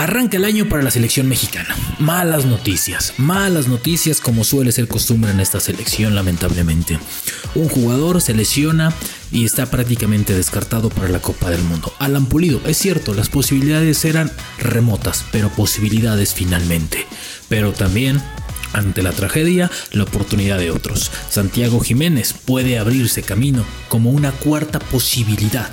Arranca el año para la selección mexicana. Malas noticias, malas noticias como suele ser costumbre en esta selección lamentablemente. Un jugador se lesiona y está prácticamente descartado para la Copa del Mundo. Alan Pulido, es cierto, las posibilidades eran remotas, pero posibilidades finalmente. Pero también ante la tragedia, la oportunidad de otros. Santiago Jiménez puede abrirse camino como una cuarta posibilidad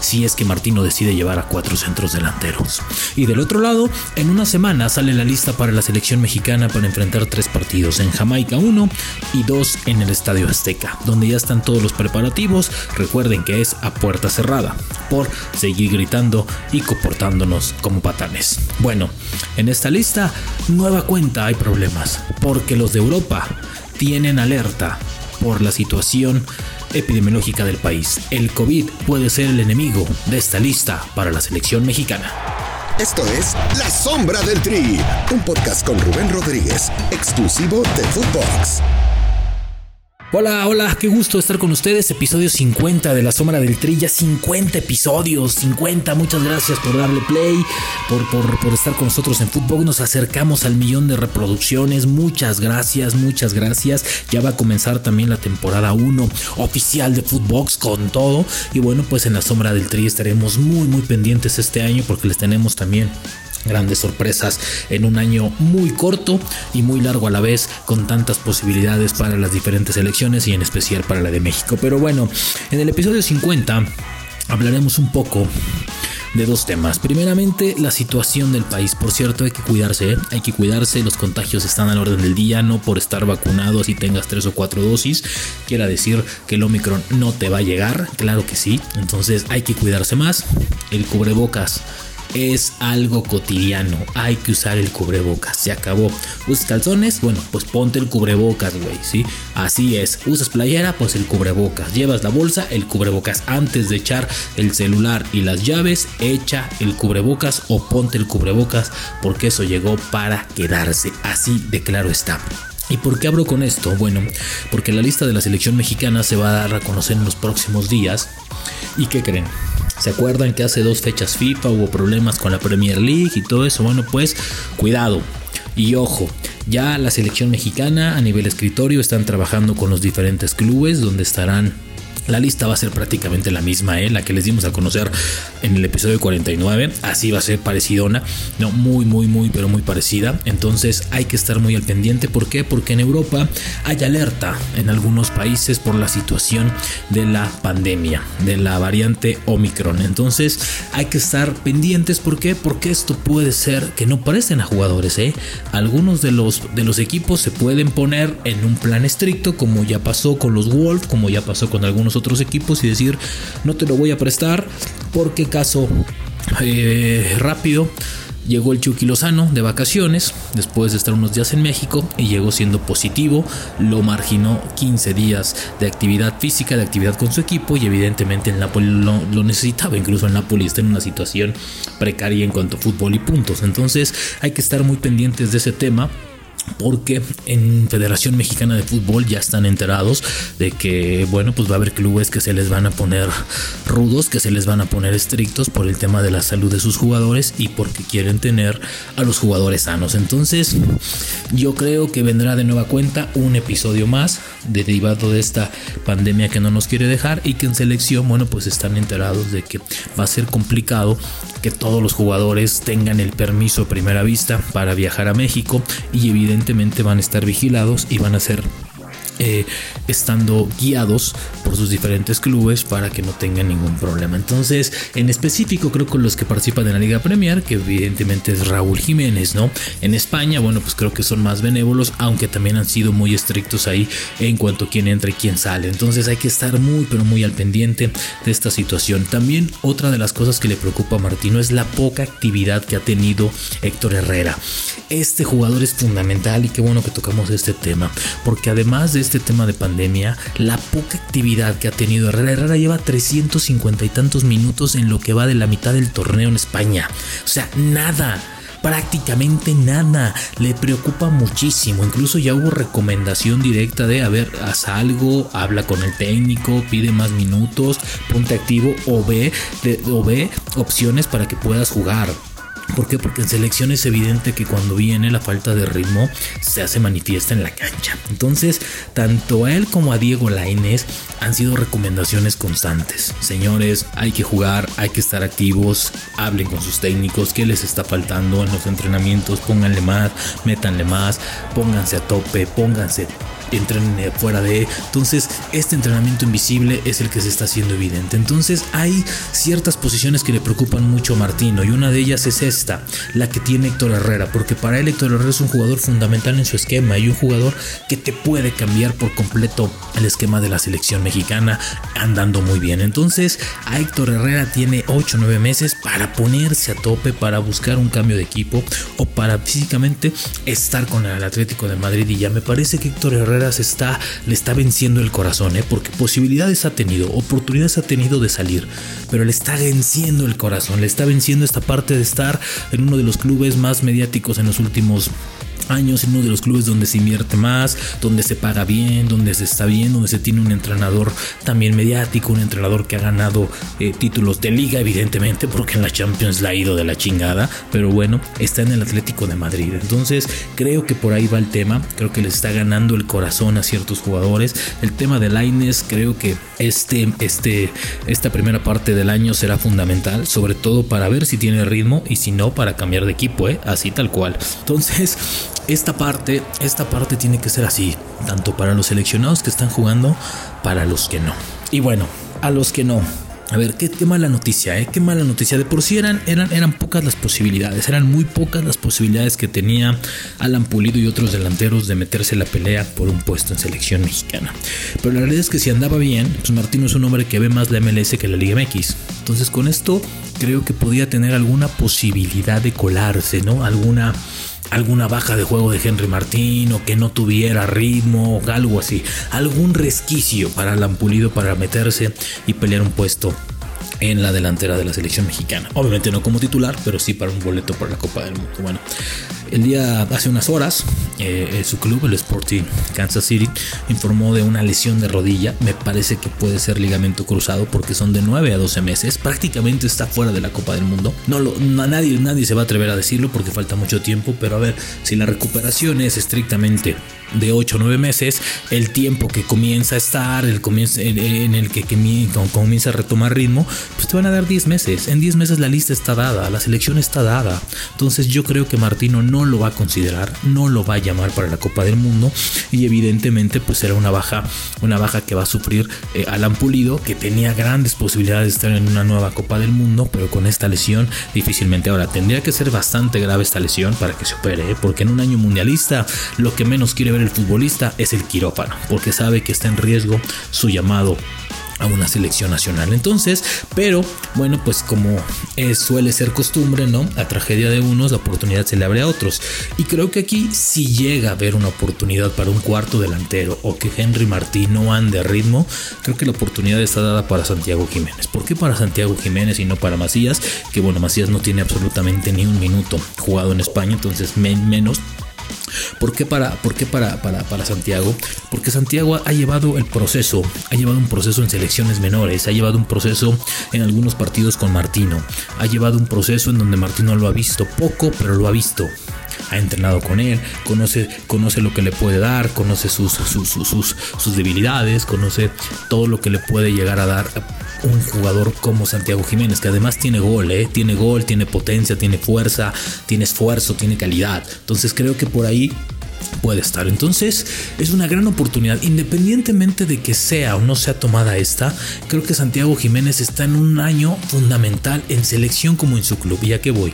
si es que Martino decide llevar a cuatro centros delanteros. Y del otro lado, en una semana sale la lista para la selección mexicana para enfrentar tres partidos, en Jamaica 1 y dos en el Estadio Azteca, donde ya están todos los preparativos, recuerden que es a puerta cerrada, por seguir gritando y comportándonos como patanes. Bueno, en esta lista, nueva cuenta hay problemas, porque los de Europa tienen alerta por la situación epidemiológica del país. El COVID puede ser el enemigo de esta lista para la selección mexicana. Esto es La Sombra del Tri, un podcast con Rubén Rodríguez, exclusivo de Footbox. Hola, hola, qué gusto estar con ustedes. Episodio 50 de La Sombra del Trilla. 50 episodios, 50. Muchas gracias por darle play, por, por, estar con nosotros en Fútbol. Nos acercamos al millón de reproducciones. Muchas gracias, muchas gracias. Ya va a comenzar también la temporada 1 oficial de Footbox con todo. Y bueno, pues en La Sombra del Tri estaremos muy, muy pendientes este año porque les tenemos también grandes sorpresas en un año muy corto y muy largo a la vez con tantas posibilidades para las diferentes elecciones y en especial para la de México. Pero bueno, en el episodio 50 hablaremos un poco de dos temas. Primeramente, la situación del país. Por cierto, hay que cuidarse, ¿eh? hay que cuidarse. Los contagios están al orden del día, no por estar vacunado si tengas tres o cuatro dosis. Quiera decir que el Omicron no te va a llegar, claro que sí. Entonces hay que cuidarse más. El cubrebocas es algo cotidiano. Hay que usar el cubrebocas. Se acabó. ¿Usas calzones? Bueno, pues ponte el cubrebocas, güey, ¿sí? Así es. ¿Usas playera? Pues el cubrebocas. ¿Llevas la bolsa? El cubrebocas. Antes de echar el celular y las llaves, echa el cubrebocas o ponte el cubrebocas porque eso llegó para quedarse. Así de claro está. ¿Y por qué abro con esto? Bueno, porque la lista de la selección mexicana se va a dar a conocer en los próximos días. ¿Y qué creen? ¿Se acuerdan que hace dos fechas FIFA hubo problemas con la Premier League y todo eso? Bueno, pues cuidado. Y ojo, ya la selección mexicana a nivel escritorio están trabajando con los diferentes clubes donde estarán la lista va a ser prácticamente la misma, ¿eh? la que les dimos a conocer en el episodio 49. Así va a ser parecidona, no muy, muy, muy, pero muy parecida. Entonces hay que estar muy al pendiente. ¿Por qué? Porque en Europa hay alerta en algunos países por la situación de la pandemia, de la variante Omicron. Entonces hay que estar pendientes. ¿Por qué? Porque esto puede ser que no parecen a jugadores. ¿eh? Algunos de los, de los equipos se pueden poner en un plan estricto, como ya pasó con los Wolves, como ya pasó con algunos otros equipos y decir no te lo voy a prestar porque caso eh, rápido llegó el Chucky Lozano de vacaciones después de estar unos días en México y llegó siendo positivo, lo marginó 15 días de actividad física, de actividad con su equipo y evidentemente el Napoli lo, lo, necesitaba, incluso el Napoli está en una situación precaria en cuanto a fútbol y puntos, entonces hay que estar muy pendientes de ese tema porque en Federación Mexicana de Fútbol ya están enterados de que, bueno, pues va a haber clubes que se les van a poner rudos, que se les van a poner estrictos por el tema de la salud de sus jugadores y porque quieren tener a los jugadores sanos. Entonces, yo creo que vendrá de nueva cuenta un episodio más derivado de esta pandemia que no nos quiere dejar y que en selección, bueno, pues están enterados de que va a ser complicado que todos los jugadores tengan el permiso a primera vista para viajar a México y evidentemente van a estar vigilados y van a ser eh, estando guiados por sus diferentes clubes para que no tengan ningún problema. Entonces, en específico, creo que los que participan en la Liga Premier, que evidentemente es Raúl Jiménez, ¿no? En España, bueno, pues creo que son más benévolos, aunque también han sido muy estrictos ahí en cuanto a quién entra y quién sale. Entonces, hay que estar muy, pero muy al pendiente de esta situación. También, otra de las cosas que le preocupa a Martino es la poca actividad que ha tenido Héctor Herrera. Este jugador es fundamental y qué bueno que tocamos este tema, porque además de este tema de pandemia, la poca actividad que ha tenido Herrera, Herrera lleva 350 y tantos minutos en lo que va de la mitad del torneo en España. O sea, nada prácticamente nada. Le preocupa muchísimo. Incluso ya hubo recomendación directa de, a ver, haz algo, habla con el técnico, pide más minutos, ponte activo o ve, o ve opciones para que puedas jugar. ¿Por qué? Porque en selección es evidente que cuando viene la falta de ritmo se hace manifiesta en la cancha. Entonces, tanto a él como a Diego Lainez han sido recomendaciones constantes. Señores, hay que jugar, hay que estar activos, hablen con sus técnicos, qué les está faltando en los entrenamientos, pónganle más, métanle más, pónganse a tope, pónganse entren fuera de. Entonces, este entrenamiento invisible es el que se está haciendo evidente. Entonces, hay ciertas posiciones que le preocupan mucho a Martino y una de ellas es esta, la que tiene Héctor Herrera, porque para él Héctor Herrera es un jugador fundamental en su esquema y un jugador que te puede cambiar por completo el esquema de la selección mexicana andando muy bien. Entonces, a Héctor Herrera tiene 8 o 9 meses para ponerse a tope, para buscar un cambio de equipo o para físicamente estar con el Atlético de Madrid y ya me parece que Héctor Herrera está, le está venciendo el corazón, ¿eh? porque posibilidades ha tenido, oportunidades ha tenido de salir, pero le está venciendo el corazón, le está venciendo esta parte de estar en uno de los clubes más mediáticos en los últimos años en uno de los clubes donde se invierte más, donde se paga bien, donde se está bien, donde se tiene un entrenador también mediático, un entrenador que ha ganado eh, títulos de liga, evidentemente, porque en la Champions la ha ido de la chingada, pero bueno, está en el Atlético de Madrid. Entonces, creo que por ahí va el tema, creo que le está ganando el corazón a ciertos jugadores. El tema de Laines, creo que este, este, esta primera parte del año será fundamental, sobre todo para ver si tiene ritmo y si no, para cambiar de equipo, ¿eh? así tal cual. Entonces, esta parte, esta parte tiene que ser así, tanto para los seleccionados que están jugando, para los que no. Y bueno, a los que no. A ver, qué, mala noticia, ¿eh? Qué mala noticia. De por sí eran, eran, eran pocas las posibilidades, eran muy pocas las posibilidades que tenía Alan Pulido y otros delanteros de meterse la pelea por un puesto en selección mexicana. Pero la realidad es que si andaba bien, pues Martino es un hombre que ve más la MLS que la Liga MX. Entonces con esto creo que podía tener alguna posibilidad de colarse, ¿no? Alguna alguna baja de juego de Henry Martín o que no tuviera ritmo algo así. Algún resquicio para Lampulido para meterse y pelear un puesto en la delantera de la selección mexicana. Obviamente no como titular, pero sí para un boleto para la Copa del Mundo. Bueno, el día, hace unas horas, eh, eh, su club, el Sporting Kansas City, informó de una lesión de rodilla. Me parece que puede ser ligamento cruzado porque son de 9 a 12 meses. Prácticamente está fuera de la Copa del Mundo. No lo, nadie, nadie se va a atrever a decirlo porque falta mucho tiempo, pero a ver, si la recuperación es estrictamente de 8 o 9 meses, el tiempo que comienza a estar, el comienzo, en el que, comienza a retomar ritmo, pues te van a dar 10 meses. En 10 meses la lista está dada, la selección está dada. Entonces yo creo que Martino no lo va a considerar, no lo va a llamar para la Copa del Mundo y evidentemente pues será una baja, una baja que va a sufrir eh, Alan Pulido, que tenía grandes posibilidades de estar en una nueva Copa del Mundo, pero con esta lesión difícilmente. Ahora, tendría que ser bastante grave esta lesión para que se opere, ¿eh? porque en un año mundialista lo que menos quiere ver el futbolista es el quirófano, porque sabe que está en riesgo su llamado a una selección nacional. Entonces, pero bueno, pues como suele ser costumbre, ¿no? La tragedia de unos, la oportunidad se le abre a otros. Y creo que aquí si llega a haber una oportunidad para un cuarto delantero o que Henry Martín no ande a ritmo, creo que la oportunidad está dada para Santiago Jiménez. ¿Por qué para Santiago Jiménez y no para Macías? Que bueno, Macías no tiene absolutamente ni un minuto jugado en España, entonces menos ¿Por qué para, por qué para, para, para, Santiago? Porque Santiago ha llevado el proceso, ha llevado un proceso en selecciones menores, ha llevado un proceso en algunos partidos con Martino, ha llevado un proceso en donde Martino lo ha visto poco, pero lo ha visto ha entrenado con él, conoce, conoce lo que le puede dar, conoce sus, sus, sus, sus, debilidades, conoce todo lo que le puede llegar a dar un jugador como Santiago Jiménez, que además tiene gol, ¿eh? tiene gol, tiene potencia, tiene fuerza, tiene esfuerzo, tiene calidad. Entonces creo que por ahí puede estar. Entonces es una gran oportunidad, independientemente de que sea o no sea tomada esta, creo que Santiago Jiménez está en un año fundamental en selección como en su club. Y ya que voy.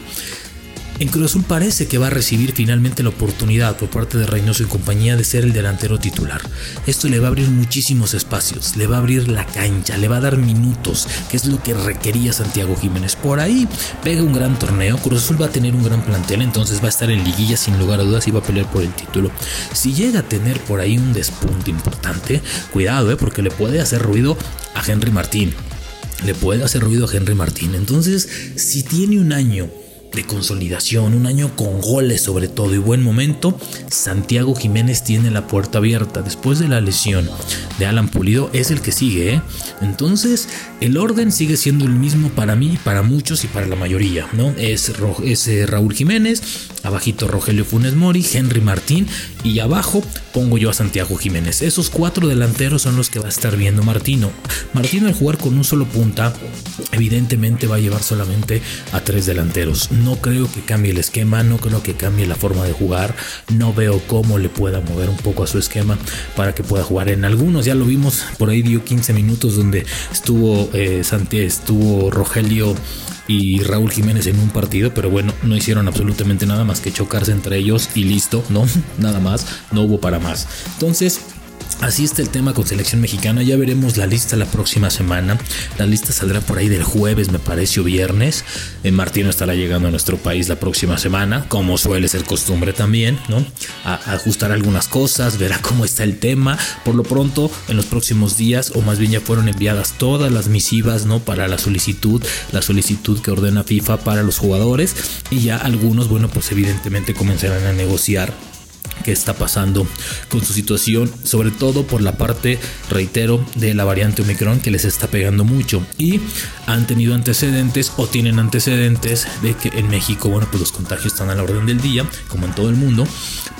En Cruz Azul parece que va a recibir finalmente la oportunidad por parte de Reynoso y compañía de ser el delantero titular. Esto le va a abrir muchísimos espacios, le va a abrir la cancha, le va a dar minutos, que es lo que requería Santiago Jiménez. Por ahí pega un gran torneo, Cruz Azul va a tener un gran plantel, entonces va a estar en liguilla sin lugar a dudas y va a pelear por el título. Si llega a tener por ahí un despunte importante, cuidado, eh, porque le puede hacer ruido a Henry Martín. Le puede hacer ruido a Henry Martín. Entonces, si tiene un año de consolidación, un año con goles sobre todo y buen momento. Santiago Jiménez tiene la puerta abierta después de la lesión de Alan Pulido, es el que sigue. ¿eh? Entonces, el orden sigue siendo el mismo para mí, para muchos y para la mayoría. ¿no? Es, es eh, Raúl Jiménez, abajito Rogelio Funes Mori, Henry Martín y abajo pongo yo a Santiago Jiménez. Esos cuatro delanteros son los que va a estar viendo Martino. Martino al jugar con un solo punta, evidentemente va a llevar solamente a tres delanteros. No creo que cambie el esquema, no creo que cambie la forma de jugar. No veo cómo le pueda mover un poco a su esquema para que pueda jugar en algunos. Ya lo vimos, por ahí dio 15 minutos donde estuvo eh, estuvo Rogelio y Raúl Jiménez en un partido, pero bueno, no hicieron absolutamente nada más que chocarse entre ellos y listo, ¿no? Nada más, no hubo para más. Entonces, Así está el tema con selección mexicana. Ya veremos la lista la próxima semana. La lista saldrá por ahí del jueves, me parece, o viernes. Eh, Martino estará llegando a nuestro país la próxima semana, como suele ser costumbre también, ¿no? A, ajustar algunas cosas, verá cómo está el tema. Por lo pronto, en los próximos días, o más bien ya fueron enviadas todas las misivas, ¿no? Para la solicitud, la solicitud que ordena FIFA para los jugadores. Y ya algunos, bueno, pues evidentemente comenzarán a negociar qué está pasando con su situación, sobre todo por la parte, reitero, de la variante Omicron que les está pegando mucho. Y han tenido antecedentes o tienen antecedentes de que en México, bueno, pues los contagios están a la orden del día, como en todo el mundo,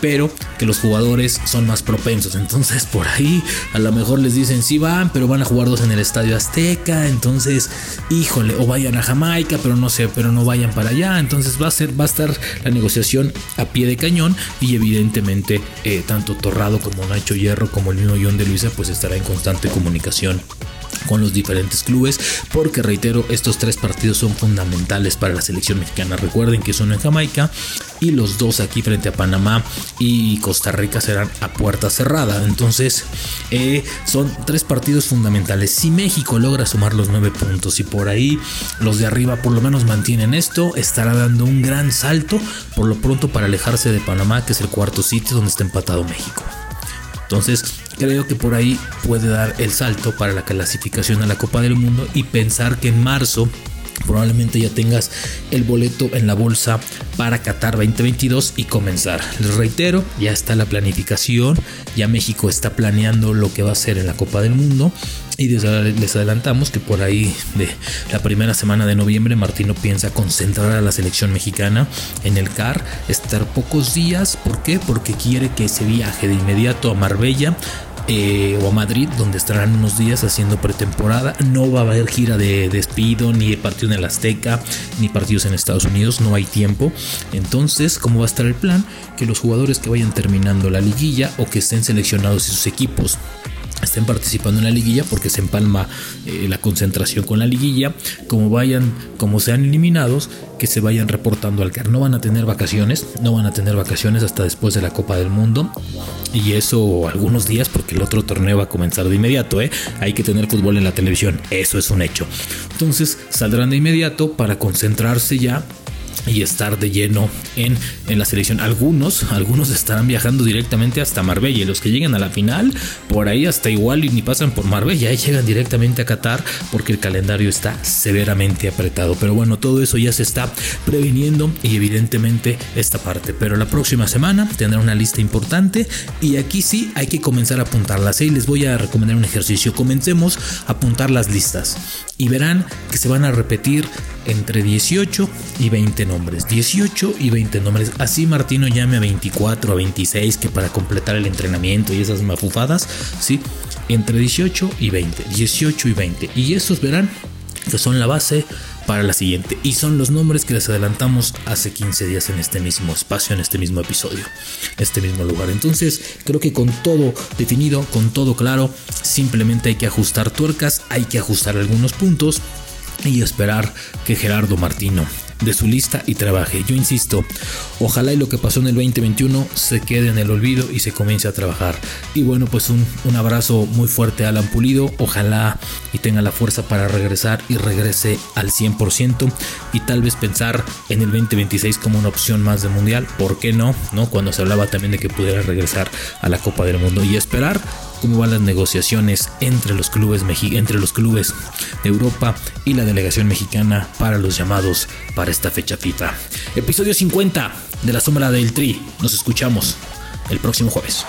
pero que los jugadores son más propensos, entonces por ahí a lo mejor les dicen sí van, pero van a jugar dos en el Estadio Azteca, entonces, híjole, o vayan a Jamaica, pero no sé, pero no vayan para allá, entonces va a ser, va a estar la negociación a pie de cañón y evidentemente eh, tanto Torrado como Nacho Hierro como el mismo John de Luisa pues estará en constante comunicación con los diferentes clubes porque reitero estos tres partidos son fundamentales para la selección mexicana. Recuerden que son en Jamaica y los dos aquí frente a Panamá y Costa Rica serán a puerta cerrada. Entonces eh, son tres partidos fundamentales. Si México logra sumar los nueve puntos y por ahí los de arriba por lo menos mantienen esto estará dando un gran salto por lo pronto para alejarse de Panamá que es el cuarto sitio donde está empatado México entonces creo que por ahí puede dar el salto para la clasificación a la Copa del Mundo y pensar que en marzo probablemente ya tengas el boleto en la bolsa para Qatar 2022 y comenzar. Les reitero, ya está la planificación, ya México está planeando lo que va a hacer en la Copa del Mundo y les adelantamos que por ahí de la primera semana de noviembre Martino piensa concentrar a la selección mexicana en el CAR, estar pocos días, ¿por qué? Porque quiere que se viaje de inmediato a Marbella eh, o a Madrid, donde estarán unos días haciendo pretemporada. No va a haber gira de despido, ni partido en el Azteca, ni partidos en Estados Unidos, no hay tiempo. Entonces, ¿cómo va a estar el plan? Que los jugadores que vayan terminando la liguilla o que estén seleccionados y sus equipos estén participando en la liguilla porque se empalma eh, la concentración con la liguilla como vayan como sean eliminados que se vayan reportando al CAR no van a tener vacaciones no van a tener vacaciones hasta después de la Copa del Mundo y eso algunos días porque el otro torneo va a comenzar de inmediato ¿eh? hay que tener fútbol en la televisión eso es un hecho entonces saldrán de inmediato para concentrarse ya y estar de lleno en, en, la selección. Algunos, algunos estarán viajando directamente hasta Marbella los que lleguen a la final, por ahí hasta igual y ni pasan por Marbella y llegan directamente a Qatar porque el calendario está severamente apretado. Pero bueno, todo eso ya se está previniendo y evidentemente esta parte. Pero la próxima semana tendrá una lista importante y aquí sí hay que comenzar a apuntarlas. Y les voy a recomendar un ejercicio. Comencemos a apuntar las listas y verán que se van a repetir entre 18 y 20 nombres. 18 y 20 nombres. Así Martino llame a 24, a 26, que para completar el entrenamiento y esas mafufadas, ¿sí? Entre 18 y 20. 18 y 20. Y esos verán que son la base para la siguiente. Y son los nombres que les adelantamos hace 15 días en este mismo espacio, en este mismo episodio, este mismo lugar. Entonces, creo que con todo definido, con todo claro, simplemente hay que ajustar tuercas, hay que ajustar algunos puntos y esperar que Gerardo Martino de su lista y trabaje. Yo insisto, ojalá y lo que pasó en el 2021 se quede en el olvido y se comience a trabajar. Y bueno, pues un, un abrazo muy fuerte a Alan Pulido. Ojalá y tenga la fuerza para regresar y regrese al 100% y tal vez pensar en el 2026 como una opción más de mundial. ¿Por qué no? ¿No? Cuando se hablaba también de que pudiera regresar a la Copa del Mundo y esperar cómo van las negociaciones entre los clubes entre los clubes de Europa y la delegación mexicana para los llamados para esta fecha FIFA. Episodio 50 de La Sombra del Tri. Nos escuchamos el próximo jueves.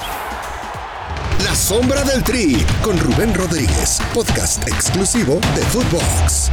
La Sombra del Tri con Rubén Rodríguez, podcast exclusivo de Footbox.